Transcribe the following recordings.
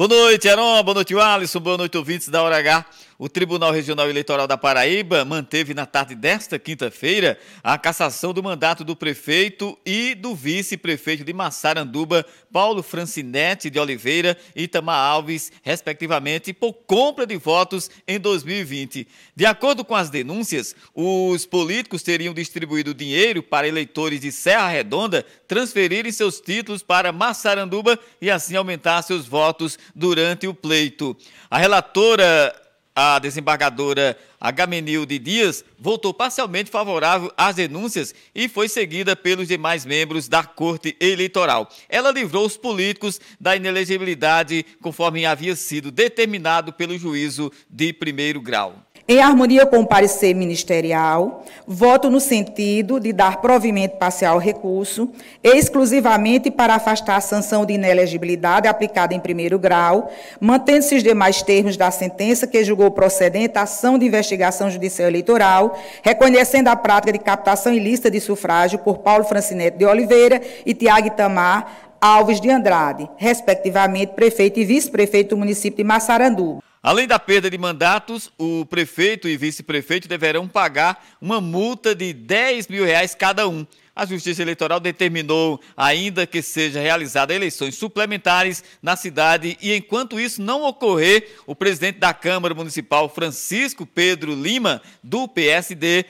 Boa noite, Heron. Boa noite, Alisson. Boa noite, ouvintes da Hora H. O Tribunal Regional Eleitoral da Paraíba manteve na tarde desta quinta-feira a cassação do mandato do prefeito e do vice-prefeito de Massaranduba, Paulo Francinetti de Oliveira e Itamar Alves, respectivamente, por compra de votos em 2020. De acordo com as denúncias, os políticos teriam distribuído dinheiro para eleitores de Serra Redonda transferirem seus títulos para Massaranduba e assim aumentar seus votos durante o pleito. A relatora a desembargadora Agamenilde Dias votou parcialmente favorável às denúncias e foi seguida pelos demais membros da Corte Eleitoral. Ela livrou os políticos da inelegibilidade conforme havia sido determinado pelo juízo de primeiro grau. Em harmonia com o parecer ministerial, voto no sentido de dar provimento parcial ao recurso, exclusivamente para afastar a sanção de inelegibilidade aplicada em primeiro grau, mantendo-se os demais termos da sentença que julgou procedente a ação de investigação judicial eleitoral, reconhecendo a prática de captação ilícita de sufrágio por Paulo Francinete de Oliveira e Tiago Itamar Alves de Andrade, respectivamente prefeito e vice-prefeito do município de Massaranduba. Além da perda de mandatos, o prefeito e vice-prefeito deverão pagar uma multa de 10 mil reais cada um. A Justiça Eleitoral determinou ainda que seja realizada eleições suplementares na cidade e, enquanto isso não ocorrer, o presidente da Câmara Municipal, Francisco Pedro Lima, do PSD,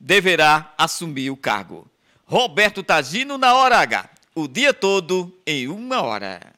deverá assumir o cargo. Roberto Tagino na Hora H. O dia todo em uma hora.